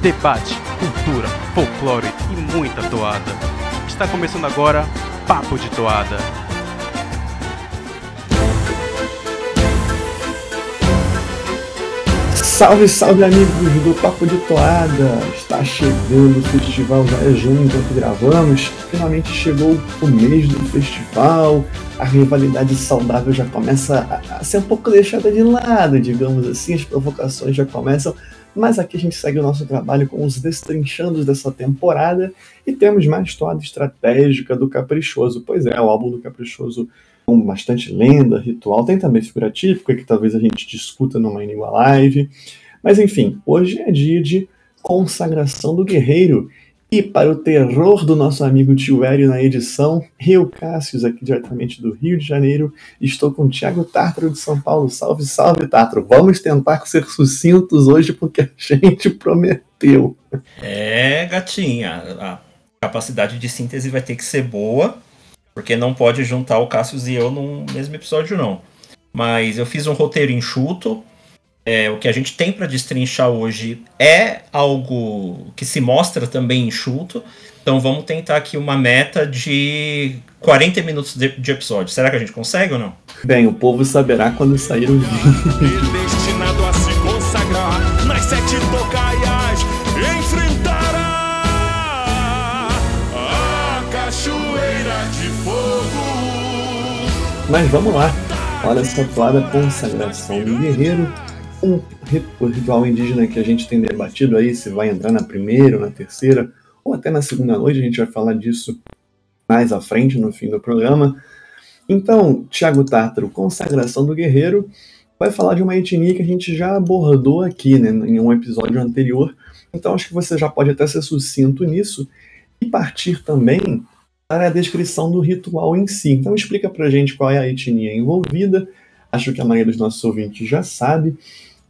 debate, cultura, folclore e muita toada. Está começando agora Papo de Toada. Salve, salve amigos do Papo de Toada! Está chegando o festival, já é junho enquanto gravamos. Finalmente chegou o mês do festival, a rivalidade saudável já começa a ser um pouco deixada de lado, digamos assim, as provocações já começam, mas aqui a gente segue o nosso trabalho com os destrinchados dessa temporada e temos mais toada estratégica do Caprichoso. Pois é, o álbum do Caprichoso com bastante lenda, ritual, tem também figura típica que talvez a gente discuta numa Inigua Live. Mas enfim, hoje é dia de consagração do guerreiro. E para o terror do nosso amigo Tio Hélio na edição, eu, Cássius, aqui diretamente do Rio de Janeiro, estou com o Thiago Tártaro de São Paulo. Salve, salve, Tártaro. Vamos tentar ser sucintos hoje porque a gente prometeu. É, gatinha, a capacidade de síntese vai ter que ser boa porque não pode juntar o Cassius e eu num mesmo episódio, não. Mas eu fiz um roteiro enxuto. É, o que a gente tem para destrinchar hoje é algo que se mostra também enxuto. Então vamos tentar aqui uma meta de 40 minutos de, de episódio. Será que a gente consegue ou não? Bem, o povo saberá quando sair o vídeo. Destinado a se consagrar nas sete tocaias, enfrentará a cachoeira de fogo. Mas vamos lá. Olha essa toada consagração do guerreiro. Um ritual indígena que a gente tem debatido aí se vai entrar na primeira ou na terceira, ou até na segunda noite, a gente vai falar disso mais à frente, no fim do programa. Então, Tiago Tártaro, consagração do guerreiro, vai falar de uma etnia que a gente já abordou aqui, né, em um episódio anterior. Então, acho que você já pode até ser sucinto nisso e partir também para a descrição do ritual em si. Então, explica pra gente qual é a etnia envolvida. Acho que a maioria dos nossos ouvintes já sabe.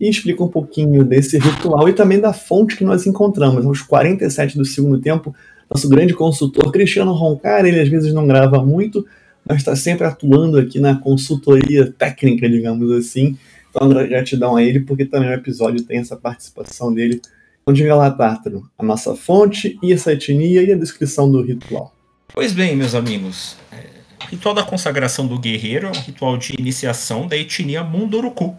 E explica um pouquinho desse ritual e também da fonte que nós encontramos. Aos 47 do segundo tempo, nosso grande consultor Cristiano Roncar, ele às vezes não grava muito, mas está sempre atuando aqui na consultoria técnica, digamos assim. Então, gratidão a ele, porque também o episódio tem essa participação dele. Então, diga lá, Tártaro, a nossa fonte e essa etnia e a descrição do ritual. Pois bem, meus amigos. É, o ritual da consagração do guerreiro é um ritual de iniciação da etnia Munduruku.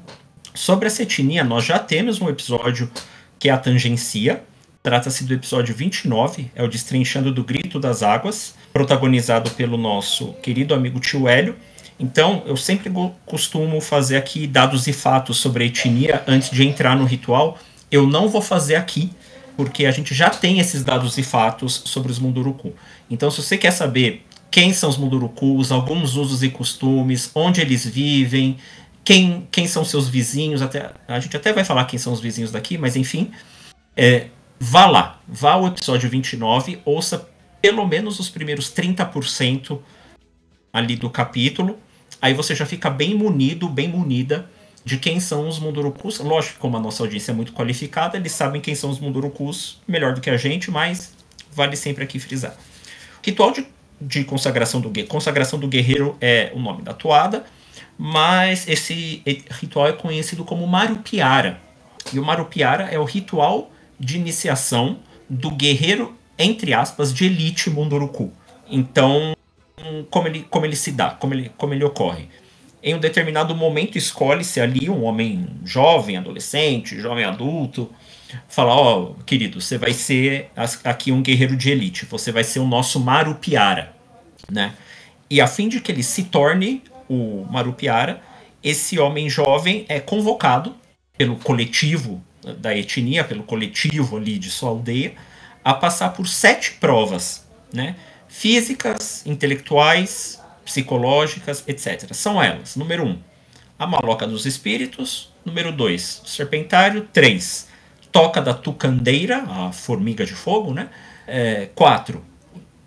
Sobre essa etnia, nós já temos um episódio que é a tangencia. Trata-se do episódio 29, é o Destrinchando do Grito das Águas, protagonizado pelo nosso querido amigo tio Hélio. Então, eu sempre costumo fazer aqui dados e fatos sobre a etnia antes de entrar no ritual. Eu não vou fazer aqui, porque a gente já tem esses dados e fatos sobre os Munduruku. Então, se você quer saber quem são os Mundurukus, alguns usos e costumes, onde eles vivem, quem, quem são seus vizinhos, até, a gente até vai falar quem são os vizinhos daqui, mas enfim, é, vá lá, vá ao episódio 29, ouça pelo menos os primeiros 30% ali do capítulo, aí você já fica bem munido, bem munida de quem são os Mundurukus. Lógico como a nossa audiência é muito qualificada, eles sabem quem são os Mundurukus melhor do que a gente, mas vale sempre aqui frisar. Ritual de, de consagração do guerreiro. Consagração do guerreiro é o nome da toada, mas esse ritual é conhecido como Marupiara. E o Marupiara é o ritual de iniciação do guerreiro, entre aspas, de elite Munduruku. Então, como ele, como ele se dá, como ele, como ele ocorre? Em um determinado momento, escolhe-se ali um homem jovem, adolescente, jovem adulto, falar, ó, oh, querido, você vai ser aqui um guerreiro de elite, você vai ser o nosso Marupiara, né? E a fim de que ele se torne o Marupiara, esse homem jovem é convocado pelo coletivo da etnia, pelo coletivo ali de sua aldeia, a passar por sete provas, né? Físicas, intelectuais, psicológicas, etc. São elas: número um, a maloca dos espíritos, número dois, serpentário, três, toca da tucandeira, a formiga de fogo, né? É, quatro,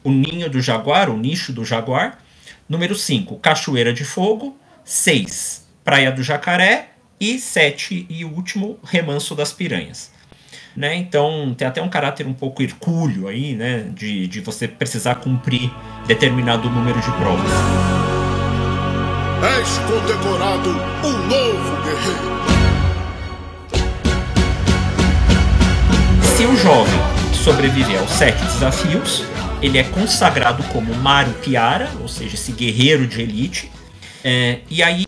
o ninho do jaguar, o nicho do jaguar. Número 5, cachoeira de fogo. 6, praia do jacaré. E 7 e último, remanso das piranhas. Né? Então tem até um caráter um pouco hercúleo aí, né? De, de você precisar cumprir determinado número de provas. És condecorado um novo guerreiro. Se o jovem sobreviver aos sete desafios, ele é consagrado como Maru Piara, ou seja, esse guerreiro de elite. É, e aí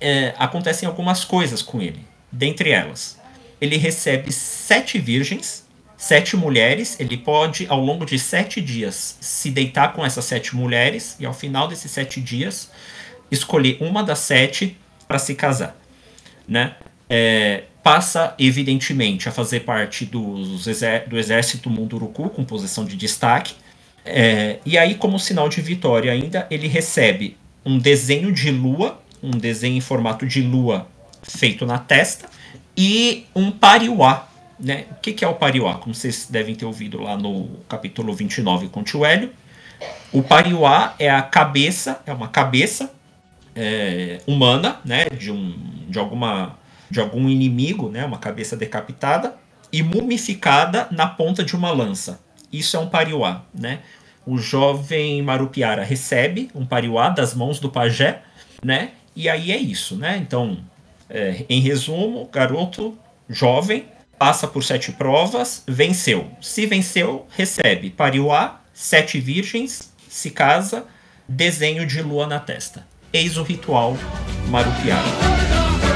é, acontecem algumas coisas com ele. Dentre elas, ele recebe sete virgens, sete mulheres. Ele pode, ao longo de sete dias, se deitar com essas sete mulheres e, ao final desses sete dias, escolher uma das sete para se casar, né? É, passa, evidentemente, a fazer parte dos do exército Munduruku, com posição de destaque. É, e aí, como sinal de vitória ainda, ele recebe um desenho de lua, um desenho em formato de lua feito na testa, e um pariuá. Né? O que, que é o pariuá? Como vocês devem ter ouvido lá no capítulo 29 com o tio Hélio. O pariuá é a cabeça, é uma cabeça é, humana, né? De, um, de, alguma, de algum inimigo, né? Uma cabeça decapitada e mumificada na ponta de uma lança. Isso é um pariuá, né? O jovem Marupiara recebe um pariuá das mãos do pajé, né? E aí é isso, né? Então, é, em resumo, garoto jovem passa por sete provas, venceu. Se venceu, recebe pariuá, sete virgens, se casa, desenho de lua na testa. Eis o ritual Marupiara.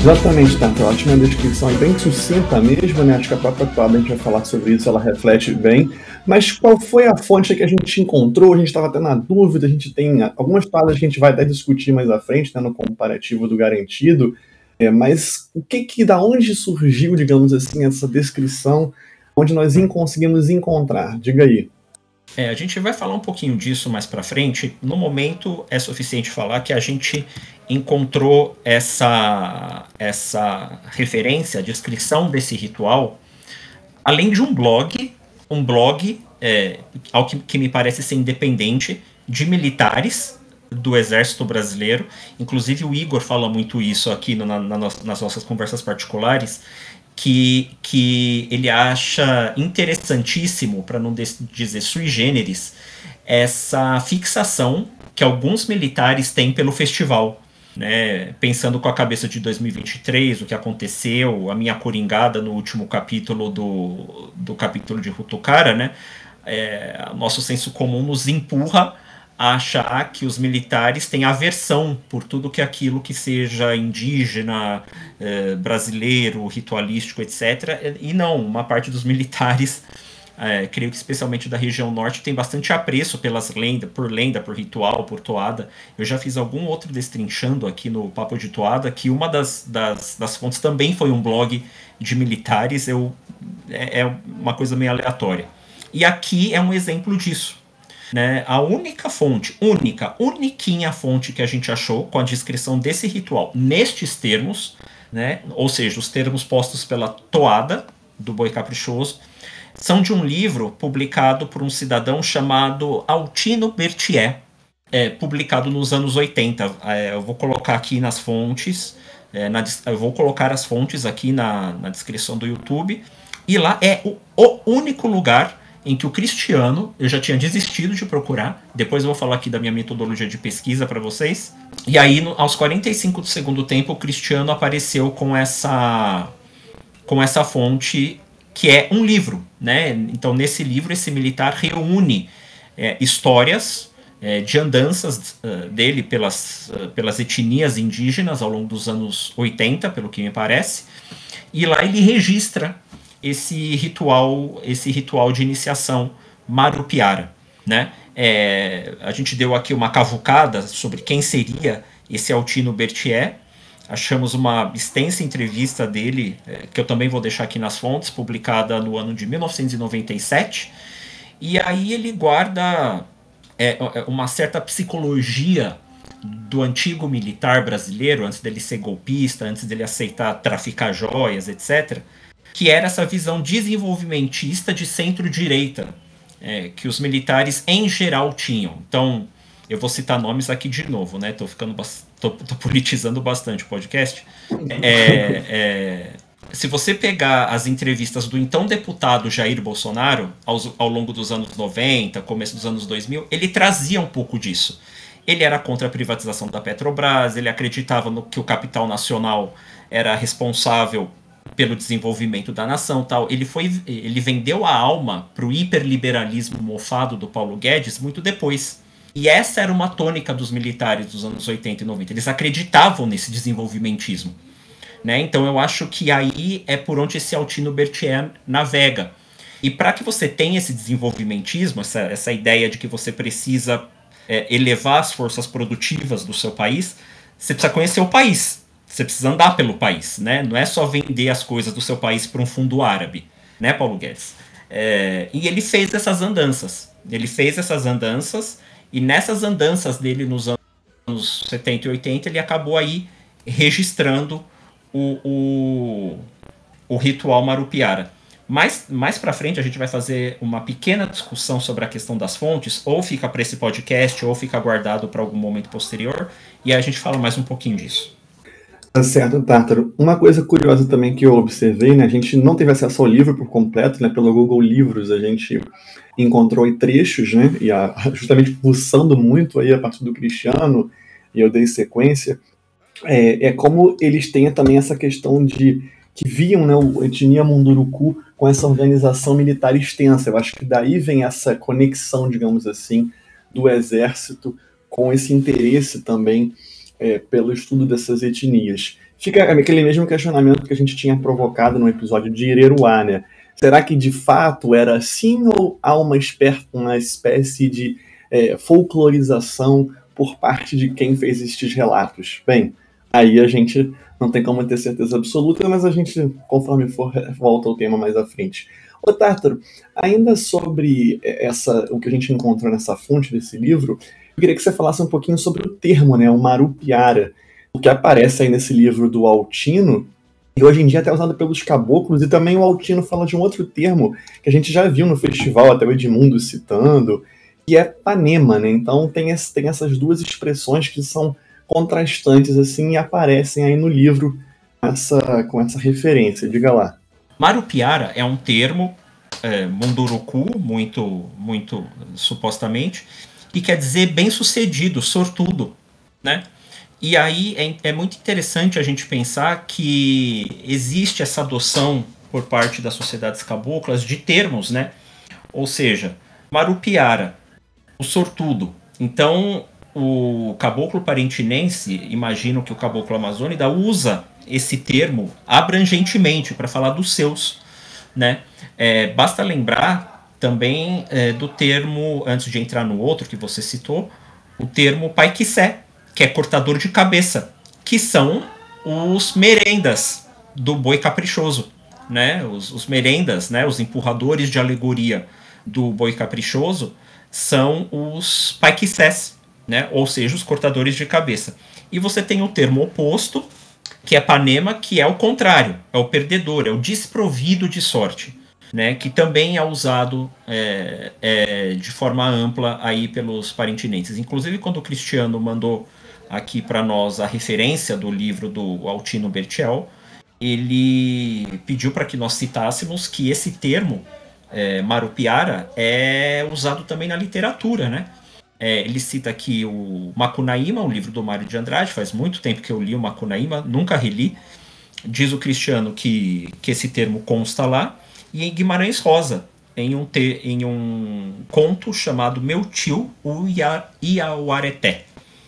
Exatamente, Tata. Ótima descrição, bem sucinta mesmo, né? Acho que a própria toada a gente vai falar sobre isso, ela reflete bem. Mas qual foi a fonte que a gente encontrou? A gente estava até na dúvida, a gente tem algumas palavras que a gente vai até discutir mais à frente, né, no comparativo do garantido. É, mas o que que, da onde surgiu, digamos assim, essa descrição, onde nós conseguimos encontrar? Diga aí. É, a gente vai falar um pouquinho disso mais para frente. No momento é suficiente falar que a gente encontrou essa essa referência, a descrição desse ritual, além de um blog, um blog é, ao que, que me parece ser independente de militares do exército brasileiro. Inclusive o Igor fala muito isso aqui no, na, na, nas nossas conversas particulares que, que ele acha interessantíssimo, para não dizer sui generis, essa fixação que alguns militares têm pelo festival. Né, pensando com a cabeça de 2023, o que aconteceu, a minha coringada no último capítulo do, do capítulo de Rutukara, né, é, nosso senso comum nos empurra achar que os militares têm aversão por tudo que aquilo que seja indígena, eh, brasileiro, ritualístico, etc. E não, uma parte dos militares, eh, creio que especialmente da região norte, tem bastante apreço pelas lendas, por lenda, por ritual, por toada. Eu já fiz algum outro destrinchando aqui no Papo de Toada, que uma das, das, das fontes também foi um blog de militares, eu, é, é uma coisa meio aleatória. E aqui é um exemplo disso né? A única fonte, única, uniquinha fonte que a gente achou com a descrição desse ritual nestes termos, né? ou seja, os termos postos pela toada do Boi Caprichoso, são de um livro publicado por um cidadão chamado Altino Berthier, é, publicado nos anos 80. É, eu vou colocar aqui nas fontes, é, na, eu vou colocar as fontes aqui na, na descrição do YouTube. E lá é o, o único lugar em que o Cristiano, eu já tinha desistido de procurar, depois eu vou falar aqui da minha metodologia de pesquisa para vocês. E aí, no, aos 45 do segundo tempo, o Cristiano apareceu com essa com essa fonte que é um livro, né? Então, nesse livro, esse militar reúne é, histórias é, de andanças uh, dele pelas, uh, pelas etnias indígenas ao longo dos anos 80, pelo que me parece, e lá ele registra esse ritual, esse ritual de iniciação Marupiara, né? É, a gente deu aqui uma cavucada sobre quem seria esse Altino Berthier. Achamos uma extensa entrevista dele, é, que eu também vou deixar aqui nas fontes, publicada no ano de 1997. E aí ele guarda é, é, uma certa psicologia do antigo militar brasileiro, antes dele ser golpista, antes dele aceitar traficar joias, etc que era essa visão desenvolvimentista de centro-direita é, que os militares em geral tinham. Então, eu vou citar nomes aqui de novo, né? Tô ficando tô, tô politizando bastante o podcast. É, é, se você pegar as entrevistas do então deputado Jair Bolsonaro aos, ao longo dos anos 90, começo dos anos 2000, ele trazia um pouco disso. Ele era contra a privatização da Petrobras, ele acreditava no que o capital nacional era responsável pelo desenvolvimento da nação tal. Ele foi ele vendeu a alma para o hiperliberalismo mofado do Paulo Guedes muito depois. E essa era uma tônica dos militares dos anos 80 e 90. Eles acreditavam nesse desenvolvimentismo. Né? Então eu acho que aí é por onde esse Altino Berthier navega. E para que você tenha esse desenvolvimentismo, essa, essa ideia de que você precisa é, elevar as forças produtivas do seu país, você precisa conhecer o país. Você precisa andar pelo país, né? Não é só vender as coisas do seu país para um fundo árabe, né, Paulo Guedes? É, e ele fez essas andanças. Ele fez essas andanças e nessas andanças dele nos anos 70 e 80 ele acabou aí registrando o, o, o ritual Marupiara. Mais, mais para frente a gente vai fazer uma pequena discussão sobre a questão das fontes, ou fica para esse podcast, ou fica guardado para algum momento posterior, e aí a gente fala mais um pouquinho disso. Tá certo, Tártaro. Uma coisa curiosa também que eu observei, né? A gente não teve acesso ao livro por completo, né? Pelo Google Livros a gente encontrou trechos, né? E a, justamente pulsando muito aí a partir do Cristiano, e eu dei sequência. É, é como eles têm também essa questão de que viam né, o etnia Munduruku com essa organização militar extensa. Eu acho que daí vem essa conexão, digamos assim, do exército com esse interesse também é, pelo estudo dessas etnias. Fica aquele mesmo questionamento que a gente tinha provocado no episódio de Ireruá, né? Será que de fato era assim ou há uma, uma espécie de é, folclorização por parte de quem fez estes relatos? Bem, aí a gente não tem como ter certeza absoluta, mas a gente, conforme for, volta ao tema mais à frente. Ô ainda sobre essa, o que a gente encontrou nessa fonte desse livro, eu queria que você falasse um pouquinho sobre o termo, né, o marupiara, o que aparece aí nesse livro do Altino, e hoje em dia é até usado pelos caboclos, e também o Altino fala de um outro termo que a gente já viu no festival, até o Edmundo citando, que é panema, né? Então tem, esse, tem essas duas expressões que são contrastantes assim e aparecem aí no livro essa, com essa referência. Diga lá. Marupiara é um termo é, munduruku, muito, muito supostamente, que quer dizer bem-sucedido, sortudo, né? E aí é, é muito interessante a gente pensar que existe essa adoção por parte das sociedades caboclas de termos, né? Ou seja, Marupiara, o sortudo. Então, o caboclo parentinense, imagino que o caboclo amazônida usa esse termo abrangentemente para falar dos seus, né? É, basta lembrar também é, do termo, antes de entrar no outro que você citou, o termo paiquissé, que é cortador de cabeça, que são os merendas do boi caprichoso, né? Os, os merendas, né? Os empurradores de alegoria do boi caprichoso são os paiquissés, né? Ou seja, os cortadores de cabeça. E você tem o termo oposto, que é panema, que é o contrário, é o perdedor, é o desprovido de sorte né, que também é usado é, é, de forma ampla aí pelos parentinenses. Inclusive, quando o Cristiano mandou aqui para nós a referência do livro do Altino Bertiel, ele pediu para que nós citássemos que esse termo, é, Marupiara, é usado também na literatura, né? É, ele cita aqui o Macunaíma, o livro do Mário de Andrade, faz muito tempo que eu li o Macunaíma, nunca reli. Diz o Cristiano que, que esse termo consta lá, e em Guimarães Rosa, em um, te, em um conto chamado Meu Tio, o Iauareté.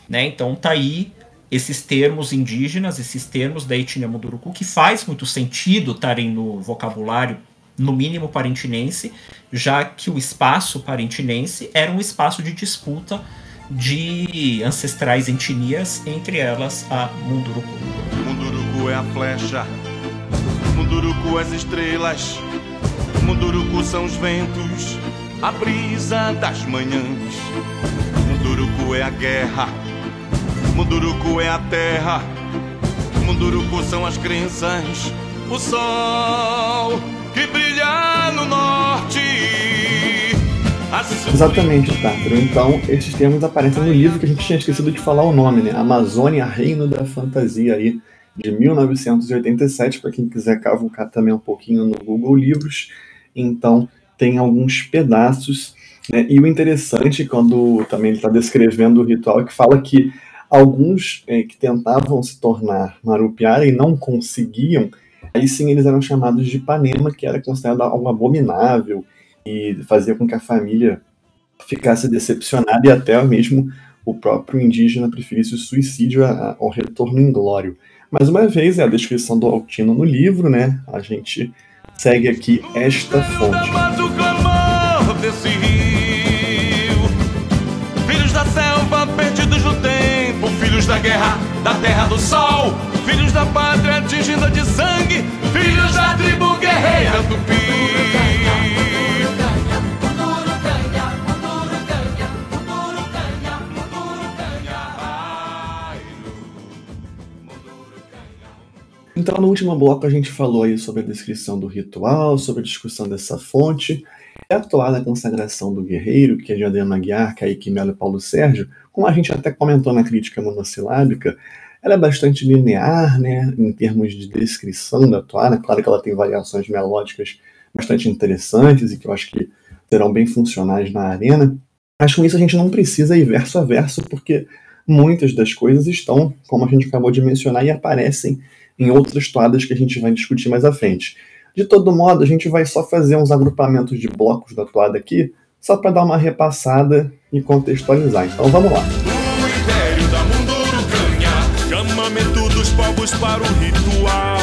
Né? Então tá aí esses termos indígenas, esses termos da etnia Munduruku, que faz muito sentido estarem no vocabulário, no mínimo parentinense, já que o espaço parentinense era um espaço de disputa de ancestrais etnias, entre elas a Munduruku. Munduruku é a flecha, Munduruku as estrelas, Munduruku são os ventos, a brisa das manhãs. Munduruku é a guerra, Munduruku é a terra, Munduruku são as crenças, o sol que brilha no norte. Exatamente, Tátaro. Então, esses termos aparecem no livro que a gente tinha esquecido de falar o nome, né? Amazônia, Reino da Fantasia aí, de 1987, para quem quiser cavucar também um pouquinho no Google Livros. Então, tem alguns pedaços Né? E o interessante, quando também ele está descrevendo o ritual, é que fala que alguns é, que tentavam se tornar Marupiara e não conseguiam, aí sim eles eram chamados de Ipanema, que era considerado algo abominável e fazia com que a família ficasse decepcionada e até mesmo o próprio indígena preferisse o suicídio ao retorno inglório. Mais uma vez, é a descrição do Altino no livro, né? A gente segue aqui esta fonte. Da guerra, da terra do sol, filhos da pátria tingida de sangue, filhos da tribo guerreira tupi. Então, no último bloco, a gente falou aí sobre a descrição do ritual, sobre a discussão dessa fonte, é a toada consagração do guerreiro, que é de Adriano Aguiar, Kaique Melo e Paulo Sérgio, como a gente até comentou na crítica monossilábica, ela é bastante linear, né, em termos de descrição da toada. Claro que ela tem variações melódicas bastante interessantes e que eu acho que serão bem funcionais na arena. Mas com isso a gente não precisa ir verso a verso, porque muitas das coisas estão, como a gente acabou de mencionar, e aparecem em outras toadas que a gente vai discutir mais à frente. De todo modo, a gente vai só fazer uns agrupamentos de blocos da toada aqui, só para dar uma repassada e contextualizar. Então vamos lá. Chamamento dos povos para o ritual.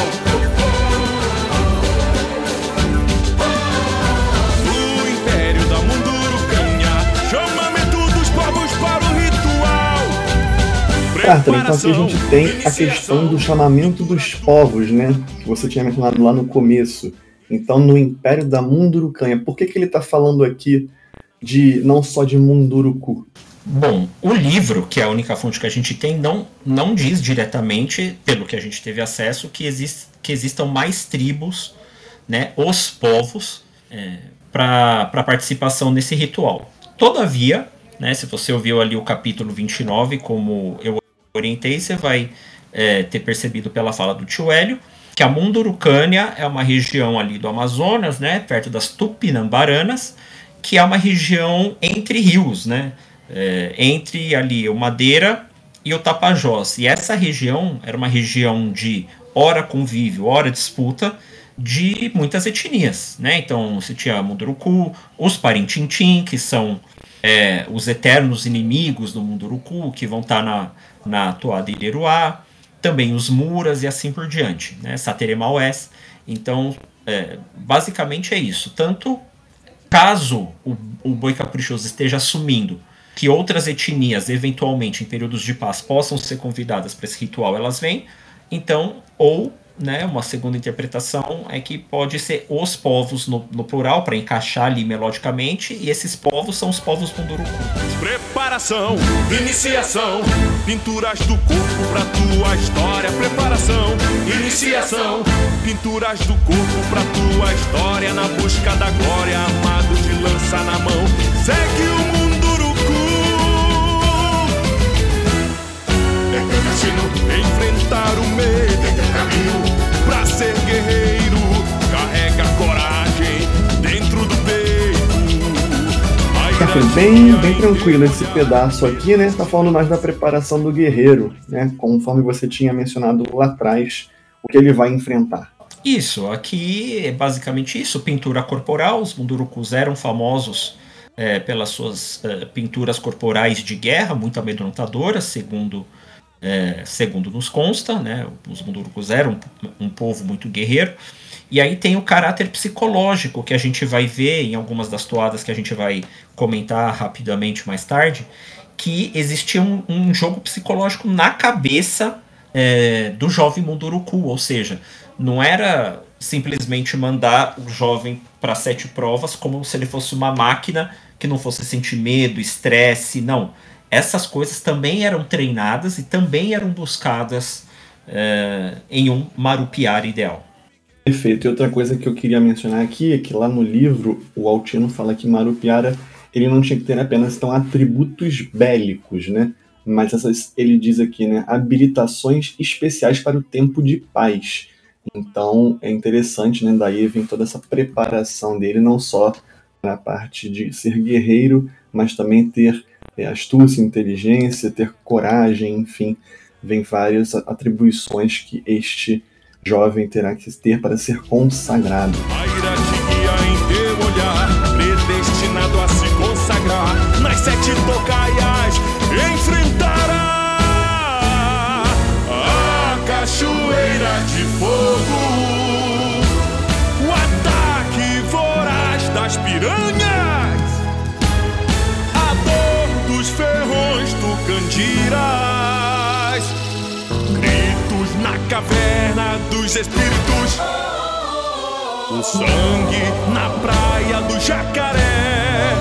O império da Mundurucanha, chamamento dos povos para o ritual. Carter, então aqui a gente tem a questão do chamamento dos povos, né? Que você tinha mencionado lá no começo. Então, no Império da Mundurucanha, por que, que ele está falando aqui de não só de Munduruku? Bom, o livro, que é a única fonte que a gente tem, não, não diz diretamente, pelo que a gente teve acesso, que, exist, que existam mais tribos, né, os povos, é, para participação nesse ritual. Todavia, né, se você ouviu ali o capítulo 29, como eu orientei, você vai é, ter percebido pela fala do tio Hélio, que a Mundurucânia é uma região ali do Amazonas, né, perto das Tupinambaranas, que é uma região entre rios, né, é, entre ali o Madeira e o Tapajós. E essa região era uma região de hora convívio, hora disputa de muitas etnias, né? Então você tinha Munduruku, os Parintintim, que são é, os eternos inimigos do Munduruku, que vão estar na, na toada Ireruá, também os Muras e assim por diante, né? Sateremaués. Então, é, basicamente é isso. Tanto caso o, o boi caprichoso esteja assumindo que outras etnias, eventualmente, em períodos de paz, possam ser convidadas para esse ritual, elas vêm. Então, ou né, uma segunda interpretação é que pode ser os povos no, no plural, para encaixar ali melodicamente, e esses povos são os povos Munduruku. Preparação, iniciação, pinturas do corpo pra tua história. Preparação, iniciação, pinturas do corpo pra tua história. Na busca da glória, armado de lança na mão. Segue o Munduruku. Destino enfrentar o medo. É teu caminho pra ser guerreiro. Carrega coragem dentro do peito. Tá, foi bem, bem tranquilo esse pedaço aqui, né? Tá falando mais da preparação do guerreiro, né? Conforme você tinha mencionado lá atrás, o que ele vai enfrentar. Isso, aqui é basicamente isso, pintura corporal. Os Mundurucus eram famosos é, pelas suas é, pinturas corporais de guerra, muito amedrontadoras, segundo, é, segundo nos consta. Né? Os Mundurucus eram um, um povo muito guerreiro. E aí tem o caráter psicológico que a gente vai ver em algumas das toadas que a gente vai comentar rapidamente mais tarde, que existia um, um jogo psicológico na cabeça é, do jovem Munduruku, ou seja, não era simplesmente mandar o jovem para sete provas como se ele fosse uma máquina que não fosse sentir medo, estresse, não. Essas coisas também eram treinadas e também eram buscadas é, em um marupiar ideal. Perfeito. E outra coisa que eu queria mencionar aqui é que lá no livro o Altino fala que Marupiara ele não tinha que ter apenas então atributos bélicos, né? Mas essas ele diz aqui, né, habilitações especiais para o tempo de paz. Então é interessante, né? Daí vem toda essa preparação dele não só na parte de ser guerreiro, mas também ter é, astúcia, inteligência, ter coragem, enfim, vem várias atribuições que este jovem terá que ter para ser consagrado. A do Candiras, gritos na caverna dos espíritos. O sangue na praia do jacaré,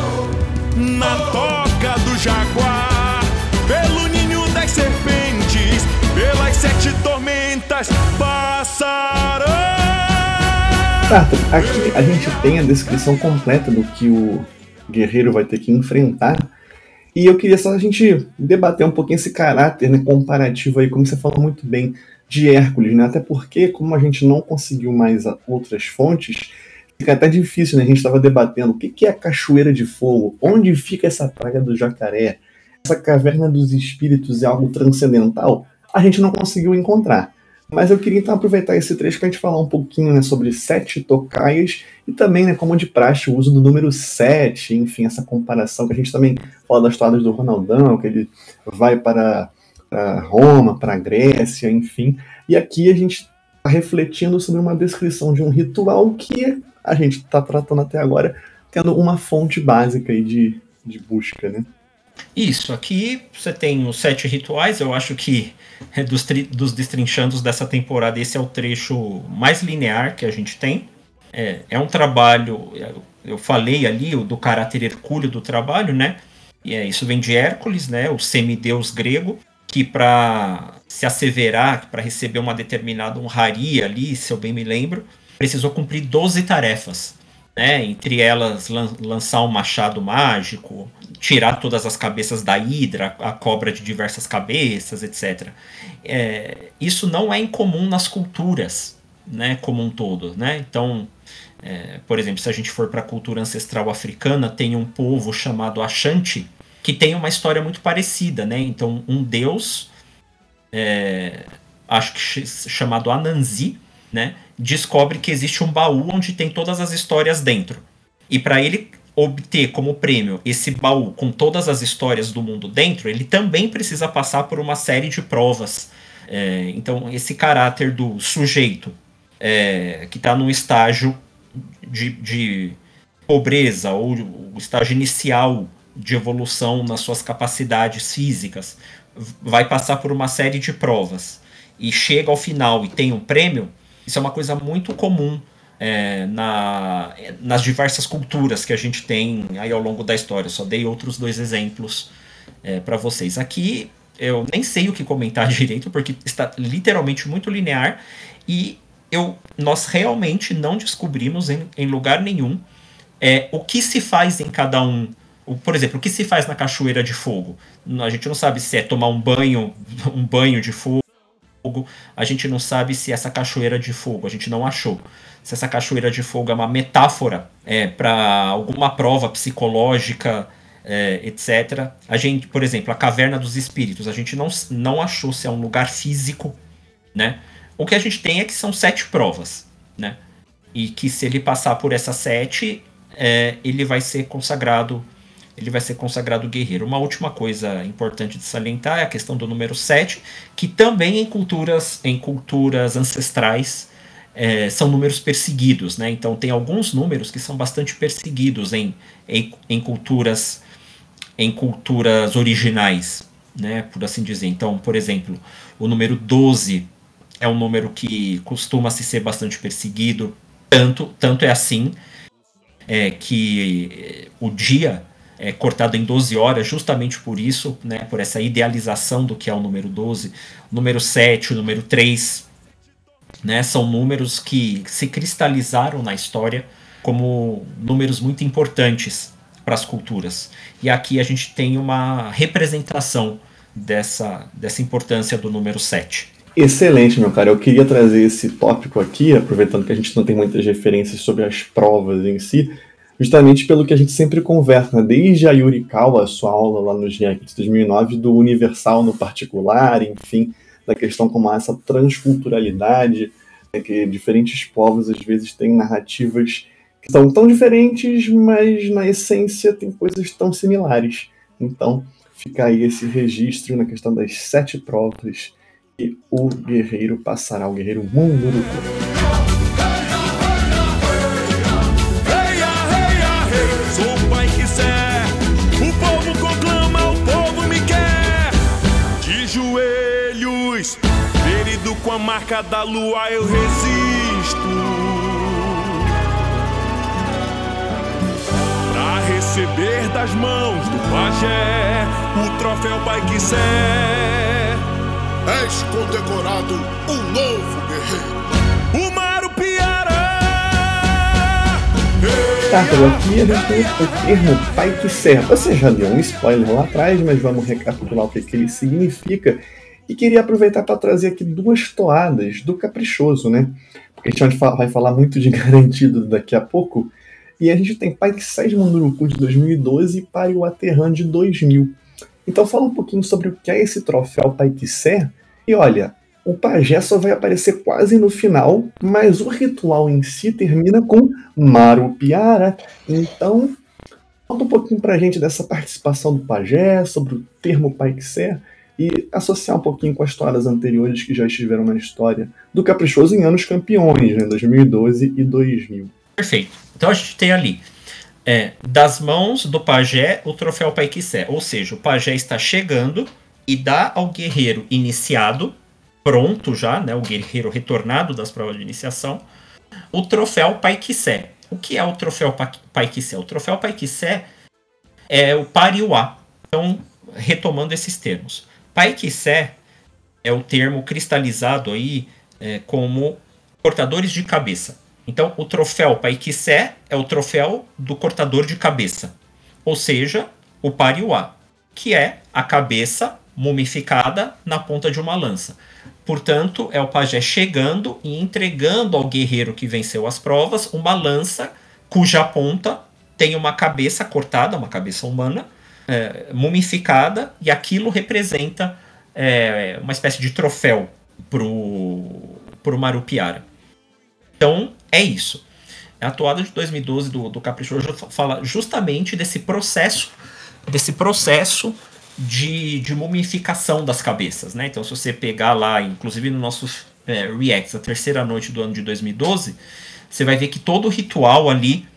na toca do jaguar, pelo ninho das serpentes, pelas sete tormentas passarão. Arthur, aqui a gente tem a descrição completa do que o guerreiro vai ter que enfrentar. E eu queria só a gente debater um pouquinho esse caráter né, comparativo aí, como você falou muito bem, de Hércules, né? Até porque, como a gente não conseguiu mais outras fontes, fica até difícil, né? A gente estava debatendo o que, que é a Cachoeira de Fogo, onde fica essa praia do jacaré, essa caverna dos espíritos é algo transcendental? A gente não conseguiu encontrar. Mas eu queria então aproveitar esse trecho para a gente falar um pouquinho né, sobre sete tocaias e também, né, como de praxe, o uso do número 7, enfim, essa comparação que a gente também fala das toadas do Ronaldão, que ele vai para, para Roma, para a Grécia, enfim. E aqui a gente está refletindo sobre uma descrição de um ritual que a gente está tratando até agora, tendo uma fonte básica aí de, de busca, né? Isso, aqui você tem os sete rituais, eu acho que é dos, dos destrinchandos dessa temporada, esse é o trecho mais linear que a gente tem. É, é um trabalho, eu- falei ali do caráter hercúleo do trabalho, né? E é, isso vem de Hércules, né? O semideus grego, que para se asseverar, para receber uma determinada honraria ali, se eu bem me lembro, precisou cumprir 12 tarefas. Né? Entre elas, lan- lançar um machado mágico, tirar todas as cabeças da hidra, a cobra de diversas cabeças, etc. É, isso não é incomum nas culturas, né, como um todo, né? Então, é, por exemplo, se a gente for para a cultura ancestral africana, tem um povo chamado Ashanti que tem uma história muito parecida, né? Então, um deus, é, acho que ch- chamado Ananzi, né, descobre que existe um baú onde tem todas as histórias dentro. E para ele obter como prêmio esse baú com todas as histórias do mundo dentro, ele também precisa passar por uma série de provas. É, então, esse caráter do sujeito é, que está num estágio de, de pobreza ou o estágio inicial de evolução nas suas capacidades físicas vai passar por uma série de provas e chega ao final e tem um prêmio, isso é uma coisa muito comum é, na, nas diversas culturas que a gente tem aí ao longo da história. Eu só dei outros dois exemplos é, para vocês. Aqui eu nem sei o que comentar direito, porque está literalmente muito linear e eu, nós realmente não descobrimos em, em lugar nenhum é, o que se faz em cada um. Por exemplo, o que se faz na cachoeira de fogo? A gente não sabe se é tomar um banho, um banho de fogo. A gente não sabe se essa cachoeira de fogo, a gente não achou. Se essa cachoeira de fogo é uma metáfora é, para alguma prova psicológica, é, etc. A gente, por exemplo, a caverna dos espíritos, a gente não, não achou se é um lugar físico, né? O que a gente tem é que são sete provas, né? E que se ele passar por essas sete, é, ele vai ser consagrado ele vai ser consagrado guerreiro. Uma última coisa importante de salientar é a questão do número 7, que também em culturas, em culturas ancestrais é, são números perseguidos. Né? Então tem alguns números que são bastante perseguidos em, em, em culturas em culturas originais, né? por assim dizer. Então, por exemplo, o número 12 é um número que costuma se ser bastante perseguido, tanto, tanto é assim é, que o dia é cortado em 12 horas, justamente por isso, né, por essa idealização do que é o número 12. O número 7, o número 3, né, são números que se cristalizaram na história como números muito importantes para as culturas. E aqui a gente tem uma representação dessa, dessa importância do número 7. Excelente, meu cara. Eu queria trazer esse tópico aqui, aproveitando que a gente não tem muitas referências sobre as provas em si, justamente pelo que a gente sempre conversa, desde a Yurikawa, sua aula lá no GIEC de 2009, do universal no particular, enfim, da questão como essa transculturalidade, né, que diferentes povos às vezes têm narrativas que são tão diferentes, mas na essência tem coisas tão similares. Então, fica aí esse registro na questão das sete provas que o guerreiro passará, o guerreiro Munduruku. com a marca da lua eu resisto. Pra receber das mãos do pajé o troféu Pai Quissé. És condecorado um novo guerreiro. O Maru Piara. Tá, pelo aqui a gente tem o termo Pai Quissé. Você já deu um spoiler lá atrás, mas vamos recapitular o que, que ele significa. E queria aproveitar para trazer aqui duas toadas do Caprichoso, né? Porque a gente vai falar muito de garantido daqui a pouco. E a gente tem Pai 6 Munduruku de 2012 e Pai Waterran de 2000. Então fala um pouquinho sobre o que é esse troféu Pai Quissé. E olha, o pajé só vai aparecer quase no final, mas o ritual em si termina com Marupiara. Então, conta um pouquinho pra gente dessa participação do pajé, sobre o termo Pai Quissé e associar um pouquinho com as histórias anteriores que já estiveram na história do Caprichoso em anos campeões, né, 2012 e 2000. Perfeito. Então a gente tem ali é, das mãos do pajé o troféu Paiquissé, ou seja, o pajé está chegando e dá ao guerreiro iniciado, pronto já, né, o guerreiro retornado das provas de iniciação, o troféu Paiquissé. O que é o troféu Paiquissé? O troféu Paiquissé é o pariuá. Então, retomando esses termos. Paiquissé é o termo cristalizado aí é, como cortadores de cabeça. Então, o troféu Paiquissé é o troféu do cortador de cabeça, ou seja, o pariuá, que é a cabeça mumificada na ponta de uma lança. Portanto, é o pajé chegando e entregando ao guerreiro que venceu as provas uma lança cuja ponta tem uma cabeça cortada, uma cabeça humana, é, mumificada e aquilo representa é, uma espécie de troféu pro, pro Marupiara. Então, é isso. A toada de 2012 do, do Caprichoso fala justamente desse processo, desse processo de, de mumificação das cabeças, né? Então, se você pegar lá, inclusive no nossos é, reacts, a terceira noite do ano de 2012, você vai ver que todo o ritual ali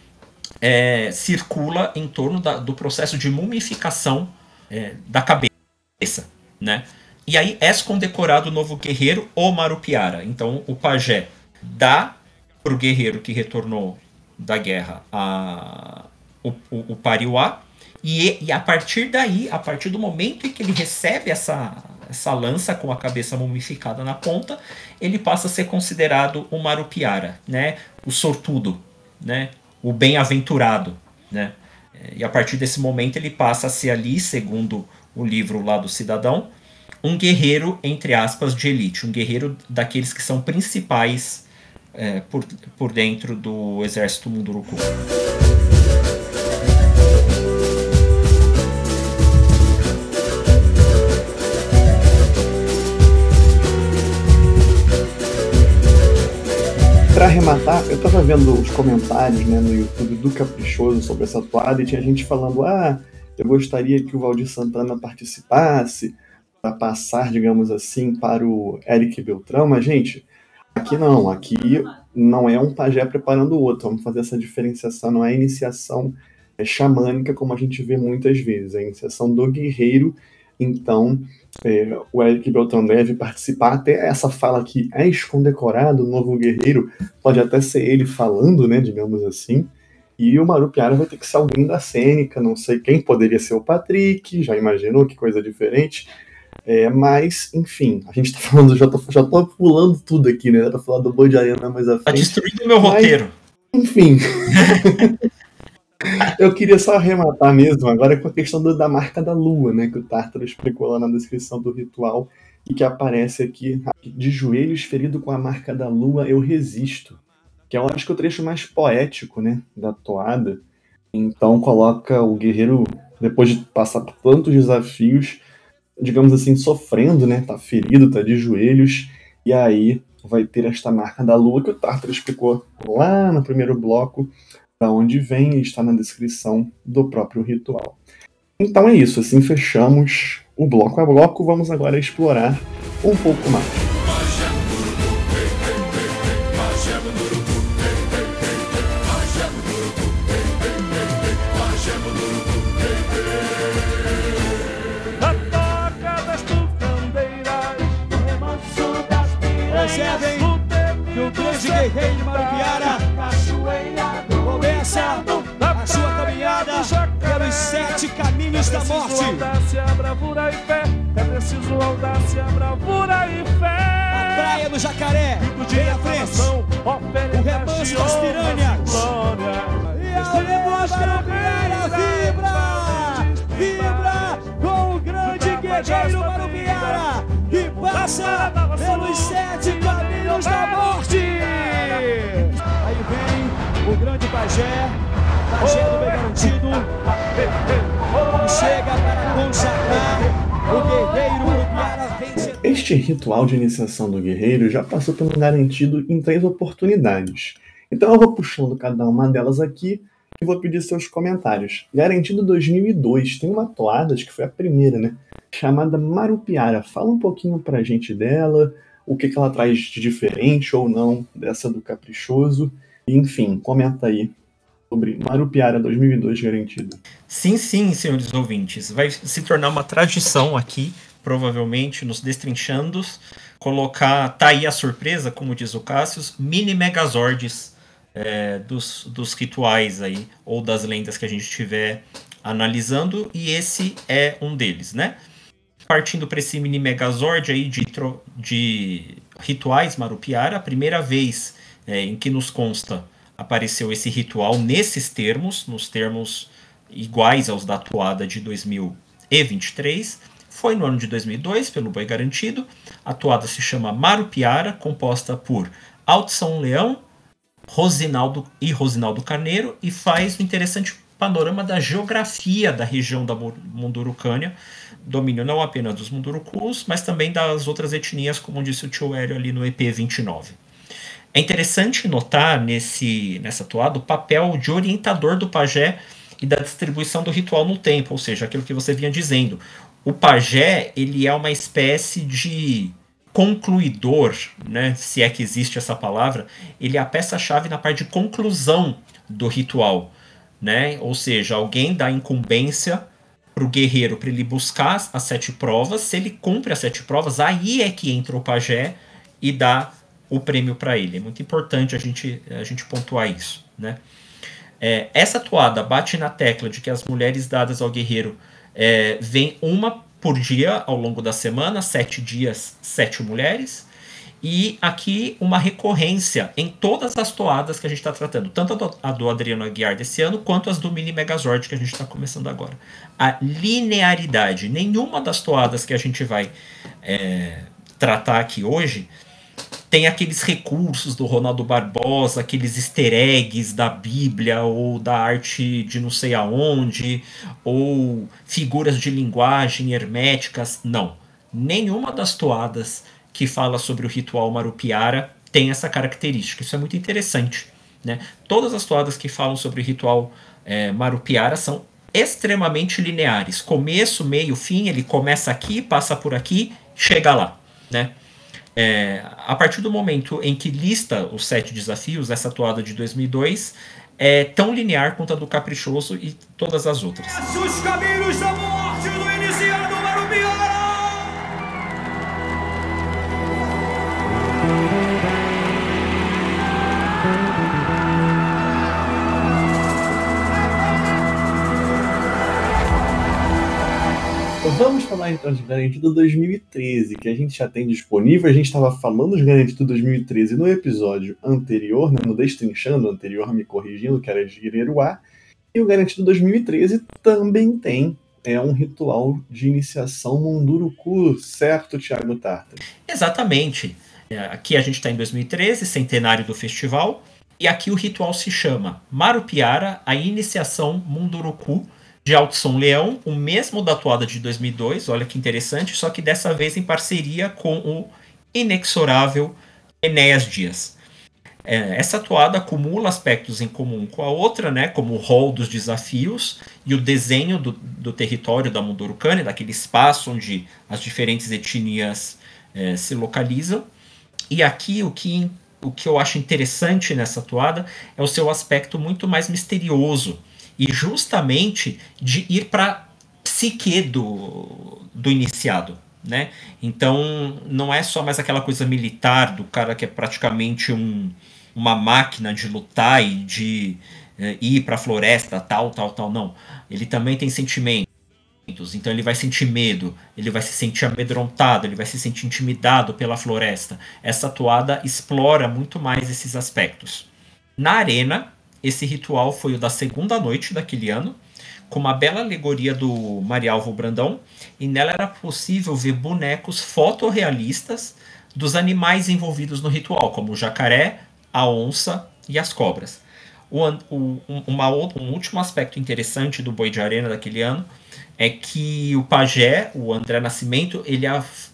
é, circula em torno da, do processo de mumificação é, da cabeça, né? E aí é condecorado o novo guerreiro, o Marupiara. Então o pajé dá para o guerreiro que retornou da guerra a, o, o, o pariuá, e, e, a partir daí, a partir do momento em que ele recebe essa, essa lança com a cabeça mumificada na ponta, ele passa a ser considerado o Marupiara, né? o sortudo, né? O bem-aventurado, né? E a partir desse momento ele passa a ser ali, segundo o livro lá do cidadão, um guerreiro, entre aspas, de elite, um guerreiro daqueles que são principais é, por, por dentro do exército Munduruku. Para arrematar, eu tava vendo os comentários né, no YouTube do Caprichoso sobre essa toada e tinha gente falando: ah, eu gostaria que o Valdir Santana participasse para passar, digamos assim, para o Eric Beltrão, mas, gente, aqui não, aqui não é um pajé preparando o outro, vamos fazer essa diferenciação, não é iniciação é xamânica como a gente vê muitas vezes, é a iniciação do guerreiro, então é, o Eric Beltrão deve participar. Até essa fala que é condecorado, novo guerreiro, pode até ser ele falando, né, digamos assim. E o Marupiara vai ter que ser alguém da cênica, não sei quem, poderia ser o Patrick, já imaginou que coisa diferente. É, mas, enfim, a gente tá falando, já tô, já tô pulando tudo aqui, né? Dá pra falar do Boi de Arena mais à tá frente. Tá destruindo meu mas, roteiro. Enfim. Eu queria só arrematar mesmo agora com a questão do, da marca da lua, né? Que o Tártaro explicou lá na descrição do ritual e que aparece aqui de joelhos ferido com a marca da lua eu resisto que é eu acho que o trecho mais poético né da toada Então coloca o guerreiro, depois de passar por tantos desafios, digamos assim, sofrendo, né? Tá ferido, tá de joelhos, e aí vai ter esta marca da lua que o Tartar explicou lá no primeiro bloco, da onde vem e está na descrição do próprio ritual. Então é isso, assim fechamos o bloco a bloco. Vamos agora explorar um pouco mais. Da morte. Audácia, bravura e fé. É preciso audácia, bravura e fé. A praia do jacaré, vem à frente. O remanso das piranhas. E a Leva vibra, vibra com o grande guerreiro Marupiara. E passa pelos sete caminhos da morte. Aí vem o grande pajé, bem garantido. Chega para consagrar o guerreiro. Este ritual de iniciação do guerreiro já passou pelo garantido em três oportunidades. Então eu vou puxando cada uma delas aqui e vou pedir seus comentários. Garantido 2002, tem uma toada, acho que foi a primeira, né? Chamada Marupiara. Fala um pouquinho pra gente dela, o que, que ela traz de diferente ou não dessa do Caprichoso. enfim, comenta aí sobre Marupiara 2002 garantido. Sim, sim, senhores ouvintes. Vai se tornar uma tradição aqui, provavelmente, nos destrinchando, colocar, tá aí a surpresa, como diz o Cassius, mini megazords é, dos, dos rituais aí, ou das lendas que a gente estiver analisando, e esse é um deles, né? Partindo para esse mini megazord aí de, de rituais Marupiara, a primeira vez é, em que nos consta apareceu esse ritual nesses termos, nos termos iguais aos da atuada de 2023. Foi no ano de 2002, pelo Boi Garantido. A atuada se chama Marupiara, composta por Alto São Leão, Rosinaldo e Rosinaldo Carneiro, e faz um interessante panorama da geografia da região da Mundurucânia, domínio não apenas dos Mundurucus, mas também das outras etnias, como disse o tio Hélio ali no EP 29. É interessante notar nesse, nessa toada o papel de orientador do pajé e da distribuição do ritual no tempo, ou seja, aquilo que você vinha dizendo. O pajé ele é uma espécie de concluidor, né, se é que existe essa palavra, ele é a peça-chave na parte de conclusão do ritual, né? Ou seja, alguém dá incumbência para o guerreiro para ele buscar as sete provas. Se ele cumpre as sete provas, aí é que entra o pajé e dá o prêmio para ele. É muito importante a gente, a gente pontuar isso. Né? É, essa toada bate na tecla de que as mulheres dadas ao guerreiro é, vêm uma por dia ao longo da semana, sete dias, sete mulheres. E aqui uma recorrência em todas as toadas que a gente está tratando, tanto a do, a do, Adriano Aguiar desse ano, quanto as do Mini Megazord que a gente está começando agora. A linearidade, nenhuma das toadas que a gente vai é, tratar aqui hoje tem aqueles recursos do Ronaldo Barbosa, aqueles easter eggs da Bíblia ou da arte de não sei aonde, ou figuras de linguagem herméticas. Não. Nenhuma das toadas que fala sobre o ritual Marupiara tem essa característica. Isso é muito interessante. Né? Todas as toadas que falam sobre o ritual é, Marupiara são extremamente lineares. Começo, meio, fim, ele começa aqui, passa por aqui, chega lá. Né? É, a partir do momento em que lista os sete desafios, essa toada de 2002 é tão linear quanto a do Caprichoso e todas as outras. Os caminhos da morte do iniciado Vamos falar então de Garantido 2013, que a gente já tem disponível. A gente estava falando de Garantido 2013 no episódio anterior, né, no Destrinchando anterior, me corrigindo, que era de Ireruá. E o Garantido 2013 também tem é um ritual de iniciação Munduruku, certo, Thiago Tarta? Exatamente. É, aqui a gente está em 2013, centenário do festival. E aqui o ritual se chama Marupiara, a iniciação Munduruku de Altson Leão, o mesmo da toada de 2002, olha que interessante, só que dessa vez em parceria com o inexorável Enéas Dias. É, essa toada acumula aspectos em comum com a outra, né, como o rol dos desafios e o desenho do, do território da Mundurucânia, daquele espaço onde as diferentes etnias é, se localizam. E aqui o que, o que eu acho interessante nessa toada é o seu aspecto muito mais misterioso e justamente de ir para psique do, do iniciado. Né? Então não é só mais aquela coisa militar do cara que é praticamente um, uma máquina de lutar e de é, ir para a floresta, tal, tal, tal. Não. Ele também tem sentimentos. Então ele vai sentir medo, ele vai se sentir amedrontado, ele vai se sentir intimidado pela floresta. Essa toada explora muito mais esses aspectos. Na arena, esse ritual foi o da segunda noite daquele ano, com uma bela alegoria do Marialvo Brandão, e nela era possível ver bonecos fotorrealistas dos animais envolvidos no ritual, como o jacaré, a onça e as cobras. O, o, uma, um último aspecto interessante do Boi de Arena daquele ano é que o pajé, o André Nascimento, ele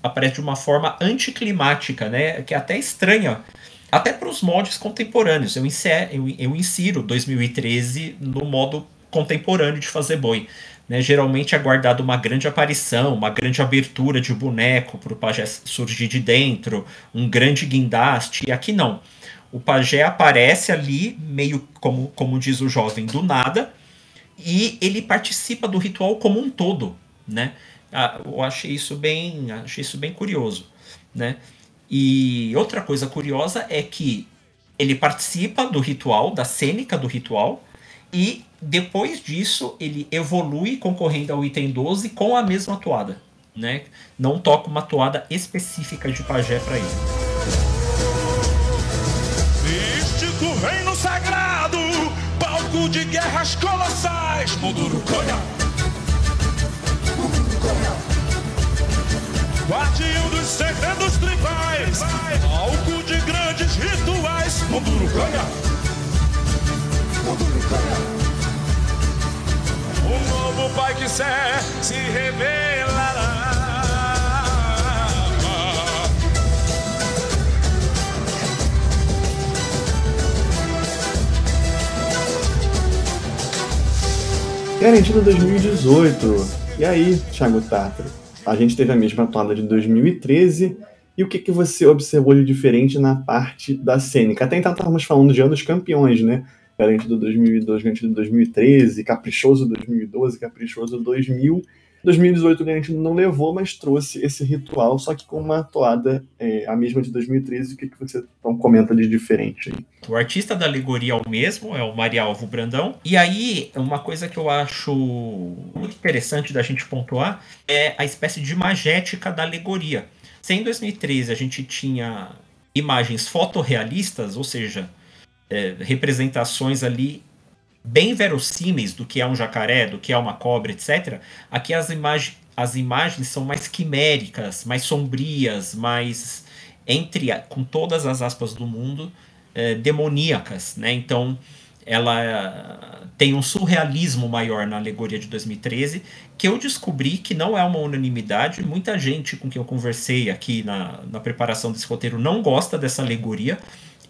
aparece de uma forma anticlimática, né? Que é até estranha, até para os mods contemporâneos. Eu, insero, eu, eu insiro 2013 no modo contemporâneo de fazer boi. Né? Geralmente é guardado uma grande aparição, uma grande abertura de boneco para o pajé surgir de dentro, um grande guindaste, e aqui não o pajé aparece ali, meio como, como diz o jovem, do nada, e ele participa do ritual como um todo, né? Ah, eu achei isso bem, achei isso bem curioso, né? E outra coisa curiosa é que ele participa do ritual, da cênica do ritual, e depois disso ele evolui concorrendo ao item 12 com a mesma toada, né? Não toca uma toada específica de pajé para ele. do reino sagrado, palco de guerras colossais, Mundurucoia. Guardião dos segredos tribais, palco de grandes rituais, Mundurucoia. Um novo pai que se revelará. Garantido 2018. E aí, Thiago Tátaro? A gente teve a mesma toada de 2013. E o que, que você observou de diferente na parte da cênica? Até então estávamos falando de anos campeões, né? Garantido 2002, garantido 2013, Caprichoso 2012, Caprichoso 2000. 2018 o Garantido não levou, mas trouxe esse ritual, só que com uma toada é, a mesma de 2013. O que, que você então, comenta de diferente aí? O artista da alegoria é o mesmo, é o Marialvo Brandão. E aí, uma coisa que eu acho muito interessante da gente pontuar é a espécie de magética da alegoria. Se em 2013 a gente tinha imagens fotorrealistas, ou seja, é, representações ali bem verossímeis do que é um jacaré, do que é uma cobra, etc. Aqui as, imag as imagens são mais quiméricas, mais sombrias, mais entre com todas as aspas do mundo é, demoníacas, né? Então ela tem um surrealismo maior na alegoria de 2013 que eu descobri que não é uma unanimidade. Muita gente com quem eu conversei aqui na, na preparação desse roteiro não gosta dessa alegoria.